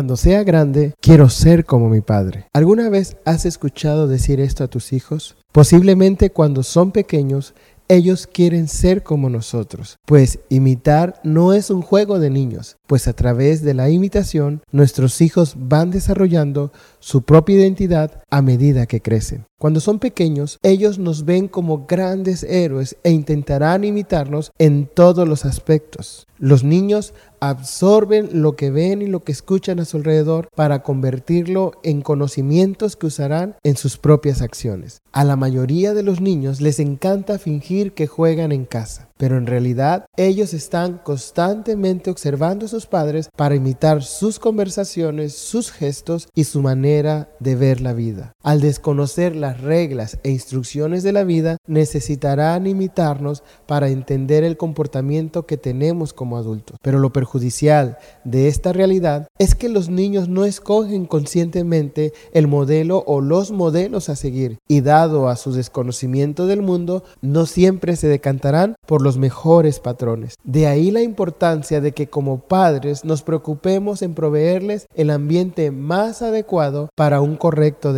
cuando sea grande, quiero ser como mi padre. ¿Alguna vez has escuchado decir esto a tus hijos? Posiblemente cuando son pequeños, ellos quieren ser como nosotros, pues imitar no es un juego de niños, pues a través de la imitación nuestros hijos van desarrollando su propia identidad a medida que crecen. Cuando son pequeños, ellos nos ven como grandes héroes e intentarán imitarnos en todos los aspectos. Los niños absorben lo que ven y lo que escuchan a su alrededor para convertirlo en conocimientos que usarán en sus propias acciones. A la mayoría de los niños les encanta fingir que juegan en casa pero en realidad ellos están constantemente observando a sus padres para imitar sus conversaciones, sus gestos y su manera de ver la vida. Al desconocer las reglas e instrucciones de la vida, necesitarán imitarnos para entender el comportamiento que tenemos como adultos. Pero lo perjudicial de esta realidad es que los niños no escogen conscientemente el modelo o los modelos a seguir y dado a su desconocimiento del mundo, no siempre se decantarán por los mejores patrones. De ahí la importancia de que como padres nos preocupemos en proveerles el ambiente más adecuado para un correcto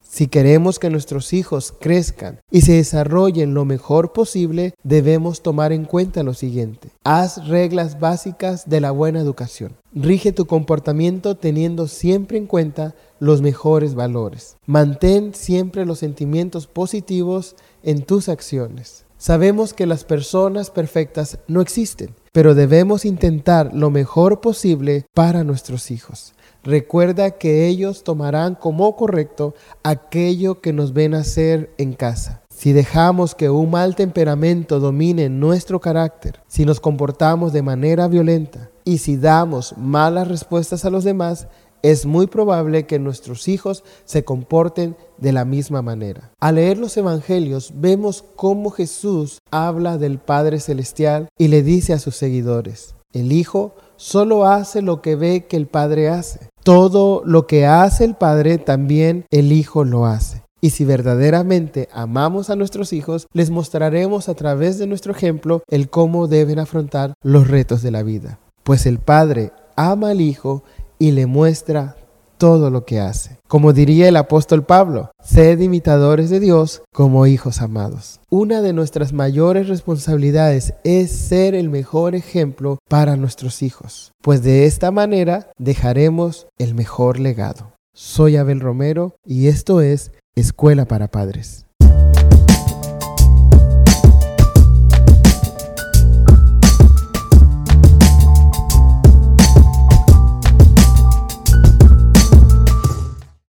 Si queremos que nuestros hijos crezcan y se desarrollen lo mejor posible, debemos tomar en cuenta lo siguiente. Haz reglas básicas de la buena educación. Rige tu comportamiento teniendo siempre en cuenta los mejores valores. Mantén siempre los sentimientos positivos en tus acciones. Sabemos que las personas perfectas no existen, pero debemos intentar lo mejor posible para nuestros hijos. Recuerda que ellos tomarán como correcto aquello que nos ven hacer en casa. Si dejamos que un mal temperamento domine nuestro carácter, si nos comportamos de manera violenta y si damos malas respuestas a los demás, es muy probable que nuestros hijos se comporten de la misma manera. Al leer los evangelios vemos cómo Jesús habla del Padre Celestial y le dice a sus seguidores, el Hijo solo hace lo que ve que el Padre hace. Todo lo que hace el Padre también el Hijo lo hace. Y si verdaderamente amamos a nuestros hijos, les mostraremos a través de nuestro ejemplo el cómo deben afrontar los retos de la vida. Pues el Padre ama al Hijo y le muestra todo lo que hace. Como diría el apóstol Pablo, sed imitadores de Dios como hijos amados. Una de nuestras mayores responsabilidades es ser el mejor ejemplo para nuestros hijos, pues de esta manera dejaremos el mejor legado. Soy Abel Romero y esto es Escuela para Padres.